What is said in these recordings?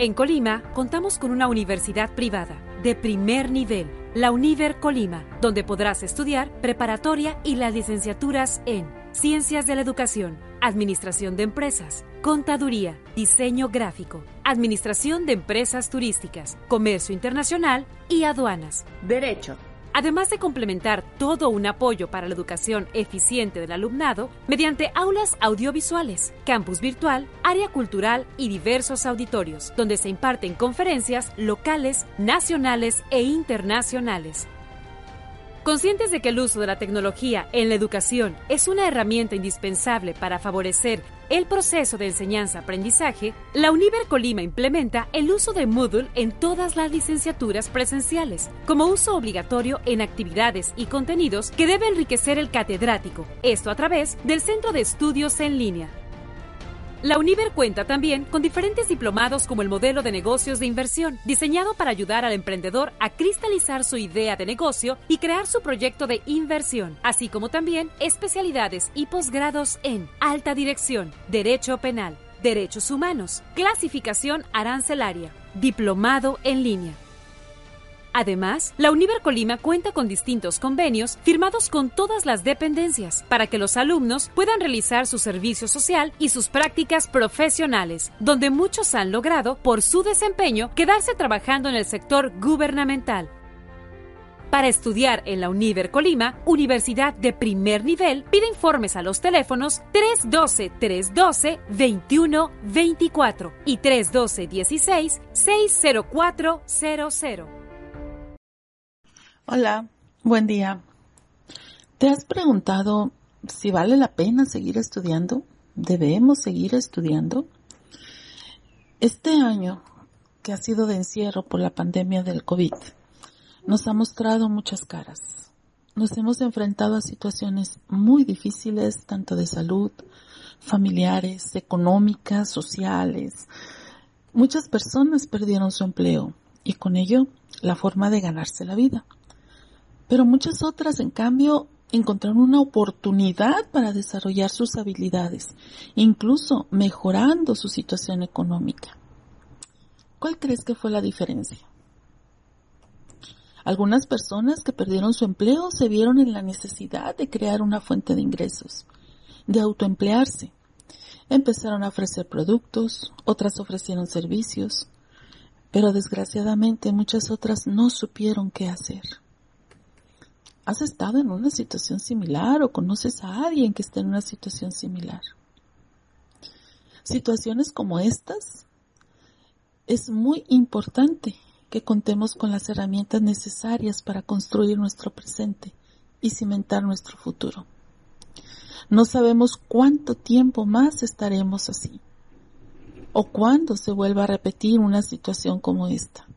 En Colima contamos con una universidad privada de primer nivel, la Univer Colima, donde podrás estudiar preparatoria y las licenciaturas en Ciencias de la Educación, Administración de Empresas, Contaduría, Diseño Gráfico, Administración de Empresas Turísticas, Comercio Internacional y Aduanas. Derecho. Además de complementar todo un apoyo para la educación eficiente del alumnado mediante aulas audiovisuales, campus virtual, área cultural y diversos auditorios, donde se imparten conferencias locales, nacionales e internacionales. Conscientes de que el uso de la tecnología en la educación es una herramienta indispensable para favorecer el proceso de enseñanza-aprendizaje, la Univer Colima implementa el uso de Moodle en todas las licenciaturas presenciales, como uso obligatorio en actividades y contenidos que debe enriquecer el catedrático, esto a través del Centro de Estudios en Línea. La Univer cuenta también con diferentes diplomados como el modelo de negocios de inversión, diseñado para ayudar al emprendedor a cristalizar su idea de negocio y crear su proyecto de inversión, así como también especialidades y posgrados en alta dirección, derecho penal, derechos humanos, clasificación arancelaria, diplomado en línea. Además, la Univer Colima cuenta con distintos convenios firmados con todas las dependencias para que los alumnos puedan realizar su servicio social y sus prácticas profesionales, donde muchos han logrado, por su desempeño, quedarse trabajando en el sector gubernamental. Para estudiar en la Univer Colima, Universidad de primer nivel, pide informes a los teléfonos 312-312-2124 y 312-16-60400. Hola, buen día. ¿Te has preguntado si vale la pena seguir estudiando? ¿Debemos seguir estudiando? Este año, que ha sido de encierro por la pandemia del COVID, nos ha mostrado muchas caras. Nos hemos enfrentado a situaciones muy difíciles, tanto de salud, familiares, económicas, sociales. Muchas personas perdieron su empleo y con ello la forma de ganarse la vida. Pero muchas otras, en cambio, encontraron una oportunidad para desarrollar sus habilidades, incluso mejorando su situación económica. ¿Cuál crees que fue la diferencia? Algunas personas que perdieron su empleo se vieron en la necesidad de crear una fuente de ingresos, de autoemplearse. Empezaron a ofrecer productos, otras ofrecieron servicios, pero desgraciadamente muchas otras no supieron qué hacer. ¿Has estado en una situación similar o conoces a alguien que esté en una situación similar? Situaciones como estas es muy importante que contemos con las herramientas necesarias para construir nuestro presente y cimentar nuestro futuro. No sabemos cuánto tiempo más estaremos así o cuándo se vuelva a repetir una situación como esta.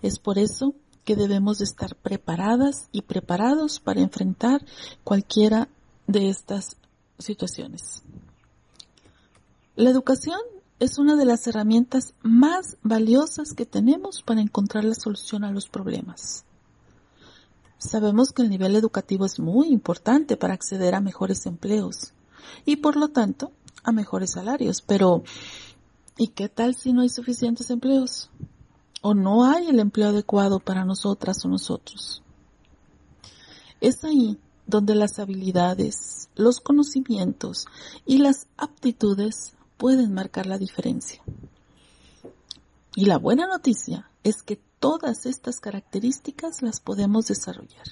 Es por eso que debemos de estar preparadas y preparados para enfrentar cualquiera de estas situaciones. La educación es una de las herramientas más valiosas que tenemos para encontrar la solución a los problemas. Sabemos que el nivel educativo es muy importante para acceder a mejores empleos y por lo tanto a mejores salarios, pero ¿y qué tal si no hay suficientes empleos? O no hay el empleo adecuado para nosotras o nosotros. Es ahí donde las habilidades, los conocimientos y las aptitudes pueden marcar la diferencia. Y la buena noticia es que todas estas características las podemos desarrollar,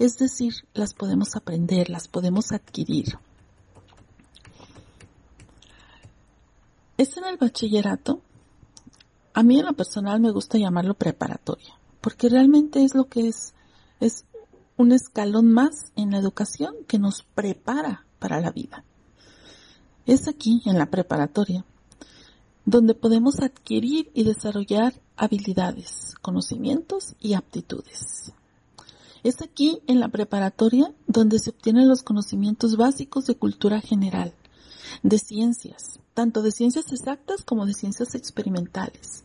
es decir, las podemos aprender, las podemos adquirir. Es en el bachillerato a mí en lo personal me gusta llamarlo preparatoria, porque realmente es lo que es, es un escalón más en la educación que nos prepara para la vida. Es aquí, en la preparatoria, donde podemos adquirir y desarrollar habilidades, conocimientos y aptitudes. Es aquí en la preparatoria donde se obtienen los conocimientos básicos de cultura general, de ciencias, tanto de ciencias exactas como de ciencias experimentales,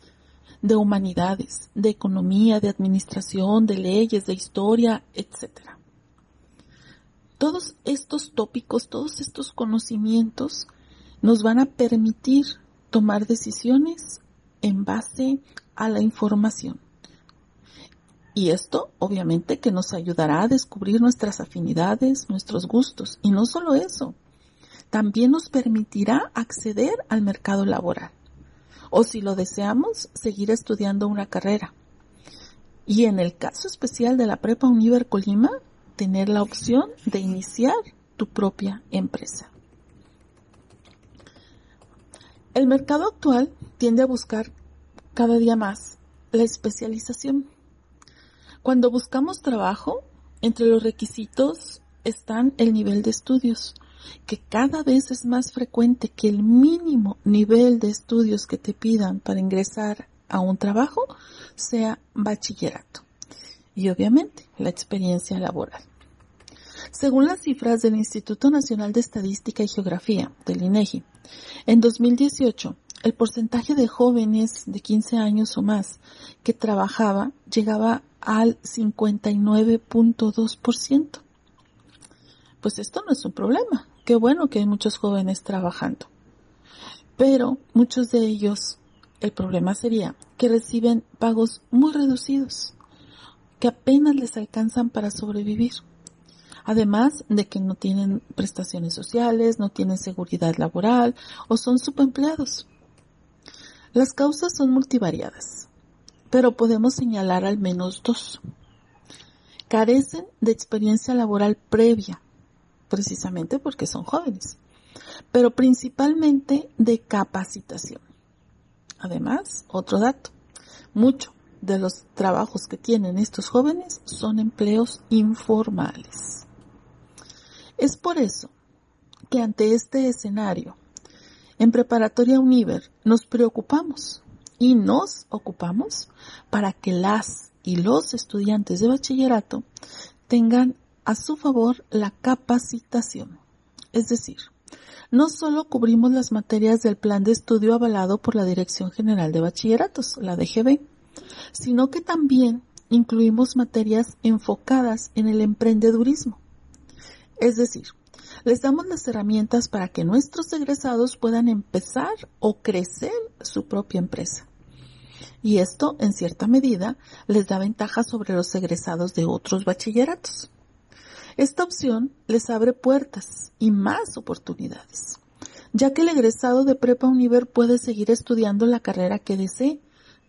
de humanidades, de economía, de administración, de leyes, de historia, etc. Todos estos tópicos, todos estos conocimientos nos van a permitir tomar decisiones en base a la información. Y esto obviamente que nos ayudará a descubrir nuestras afinidades, nuestros gustos. Y no solo eso, también nos permitirá acceder al mercado laboral o si lo deseamos, seguir estudiando una carrera. Y en el caso especial de la Prepa Univer Colima, tener la opción de iniciar tu propia empresa. El mercado actual tiende a buscar cada día más la especialización. Cuando buscamos trabajo, entre los requisitos están el nivel de estudios, que cada vez es más frecuente que el mínimo nivel de estudios que te pidan para ingresar a un trabajo sea bachillerato. Y obviamente la experiencia laboral. Según las cifras del Instituto Nacional de Estadística y Geografía, del INEGI, en 2018, el porcentaje de jóvenes de 15 años o más que trabajaba llegaba al 59.2%. Pues esto no es un problema, Qué bueno que hay muchos jóvenes trabajando. Pero muchos de ellos, el problema sería que reciben pagos muy reducidos, que apenas les alcanzan para sobrevivir. Además de que no tienen prestaciones sociales, no tienen seguridad laboral o son subempleados. Las causas son multivariadas, pero podemos señalar al menos dos. Carecen de experiencia laboral previa precisamente porque son jóvenes, pero principalmente de capacitación. Además, otro dato, mucho de los trabajos que tienen estos jóvenes son empleos informales. Es por eso que ante este escenario, en Preparatoria Univer nos preocupamos y nos ocupamos para que las y los estudiantes de bachillerato tengan a su favor la capacitación. Es decir, no solo cubrimos las materias del plan de estudio avalado por la Dirección General de Bachilleratos, la DGB, sino que también incluimos materias enfocadas en el emprendedurismo. Es decir, les damos las herramientas para que nuestros egresados puedan empezar o crecer su propia empresa. Y esto, en cierta medida, les da ventaja sobre los egresados de otros bachilleratos. Esta opción les abre puertas y más oportunidades, ya que el egresado de Prepa Univer puede seguir estudiando la carrera que desee,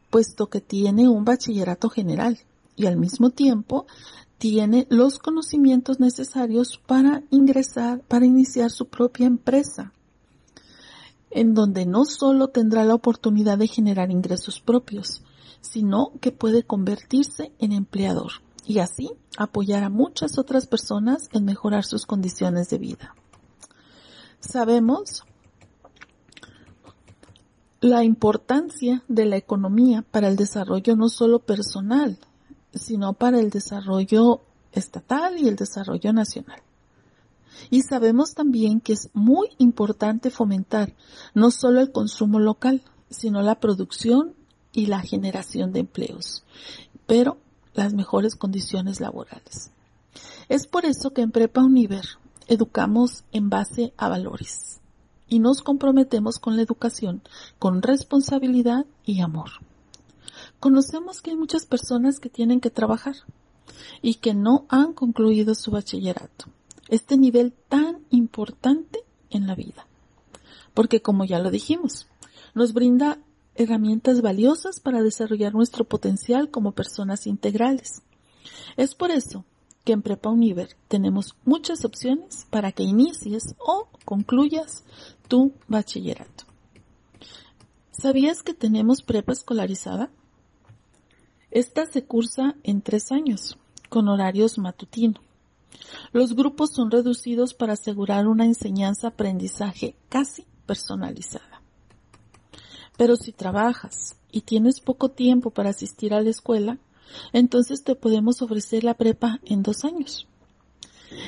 puesto que tiene un bachillerato general y al mismo tiempo tiene los conocimientos necesarios para ingresar, para iniciar su propia empresa, en donde no solo tendrá la oportunidad de generar ingresos propios, sino que puede convertirse en empleador y así apoyar a muchas otras personas en mejorar sus condiciones de vida. Sabemos la importancia de la economía para el desarrollo no solo personal, sino para el desarrollo estatal y el desarrollo nacional. Y sabemos también que es muy importante fomentar no solo el consumo local, sino la producción y la generación de empleos. Pero las mejores condiciones laborales. Es por eso que en Prepa Univer educamos en base a valores y nos comprometemos con la educación con responsabilidad y amor. Conocemos que hay muchas personas que tienen que trabajar y que no han concluido su bachillerato, este nivel tan importante en la vida. Porque como ya lo dijimos, nos brinda herramientas valiosas para desarrollar nuestro potencial como personas integrales. Es por eso que en Prepa Univer tenemos muchas opciones para que inicies o concluyas tu bachillerato. ¿Sabías que tenemos prepa escolarizada? Esta se cursa en tres años, con horarios matutino. Los grupos son reducidos para asegurar una enseñanza-aprendizaje casi personalizada. Pero si trabajas y tienes poco tiempo para asistir a la escuela, entonces te podemos ofrecer la prepa en dos años.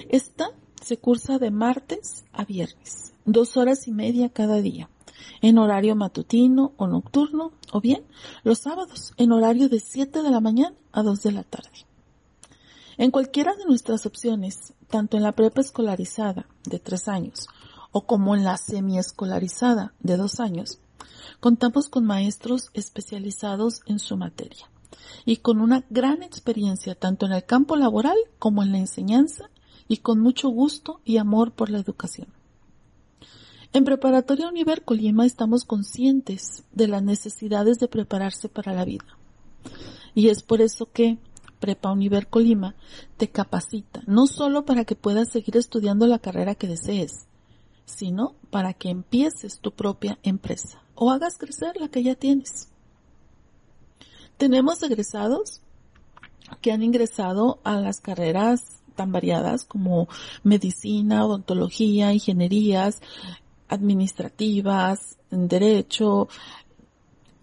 Esta se cursa de martes a viernes, dos horas y media cada día, en horario matutino o nocturno, o bien los sábados, en horario de 7 de la mañana a 2 de la tarde. En cualquiera de nuestras opciones, tanto en la prepa escolarizada de tres años o como en la semiescolarizada de dos años, contamos con maestros especializados en su materia y con una gran experiencia tanto en el campo laboral como en la enseñanza y con mucho gusto y amor por la educación. En Preparatoria Univer Colima estamos conscientes de las necesidades de prepararse para la vida. Y es por eso que Prepa Univer Colima te capacita, no solo para que puedas seguir estudiando la carrera que desees, sino para que empieces tu propia empresa o hagas crecer la que ya tienes. Tenemos egresados que han ingresado a las carreras tan variadas como medicina, odontología, ingenierías, administrativas, derecho,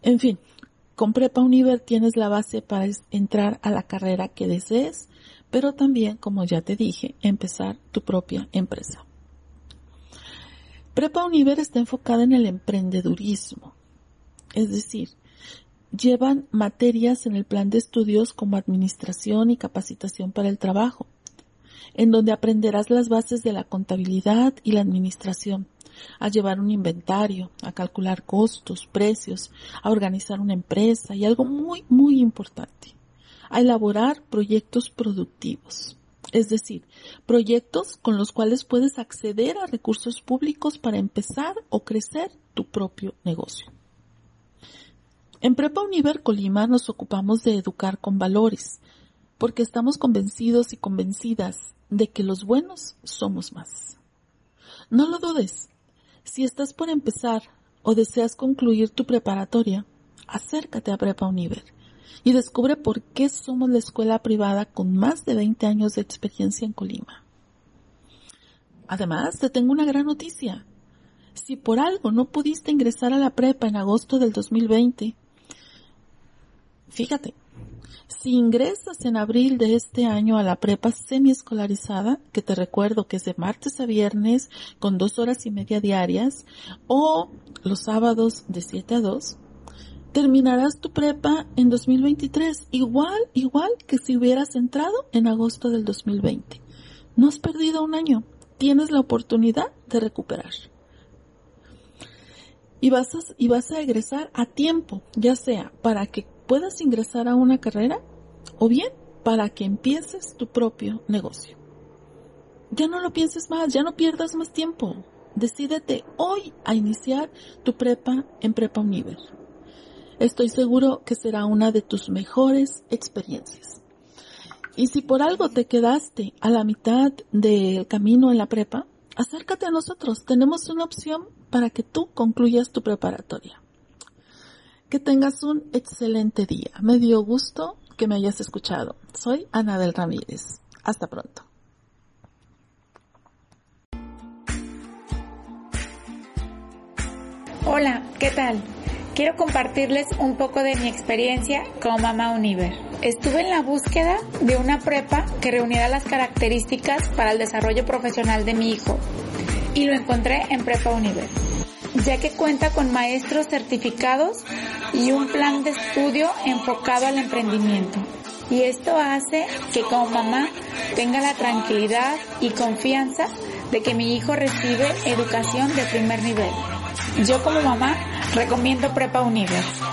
en fin, con Prepa Univer tienes la base para entrar a la carrera que desees, pero también, como ya te dije, empezar tu propia empresa. Prepa Univer está enfocada en el emprendedurismo, es decir, llevan materias en el plan de estudios como administración y capacitación para el trabajo, en donde aprenderás las bases de la contabilidad y la administración, a llevar un inventario, a calcular costos, precios, a organizar una empresa y algo muy, muy importante, a elaborar proyectos productivos. Es decir, proyectos con los cuales puedes acceder a recursos públicos para empezar o crecer tu propio negocio. En Prepa Univer Colima nos ocupamos de educar con valores, porque estamos convencidos y convencidas de que los buenos somos más. No lo dudes. Si estás por empezar o deseas concluir tu preparatoria, acércate a Prepa Univer y descubre por qué somos la escuela privada con más de 20 años de experiencia en Colima. Además, te tengo una gran noticia. Si por algo no pudiste ingresar a la prepa en agosto del 2020, Fíjate, si ingresas en abril de este año a la prepa semiescolarizada, que te recuerdo que es de martes a viernes con dos horas y media diarias, o los sábados de 7 a 2, terminarás tu prepa en 2023, igual, igual que si hubieras entrado en agosto del 2020. No has perdido un año, tienes la oportunidad de recuperar. Y vas, a, y vas a egresar a tiempo, ya sea para que puedas ingresar a una carrera o bien para que empieces tu propio negocio. Ya no lo pienses más, ya no pierdas más tiempo. Decídete hoy a iniciar tu prepa en Prepa Univer. Estoy seguro que será una de tus mejores experiencias. Y si por algo te quedaste a la mitad del camino en la prepa, acércate a nosotros. Tenemos una opción para que tú concluyas tu preparatoria. Que tengas un excelente día. Me dio gusto que me hayas escuchado. Soy Ana del Ramírez. Hasta pronto. Hola, ¿qué tal? Quiero compartirles un poco de mi experiencia como mamá Univer. Estuve en la búsqueda de una prepa que reuniera las características para el desarrollo profesional de mi hijo y lo encontré en Prepa Univer ya que cuenta con maestros certificados y un plan de estudio enfocado al emprendimiento. Y esto hace que como mamá tenga la tranquilidad y confianza de que mi hijo recibe educación de primer nivel. Yo como mamá recomiendo Prepa Universe.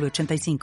85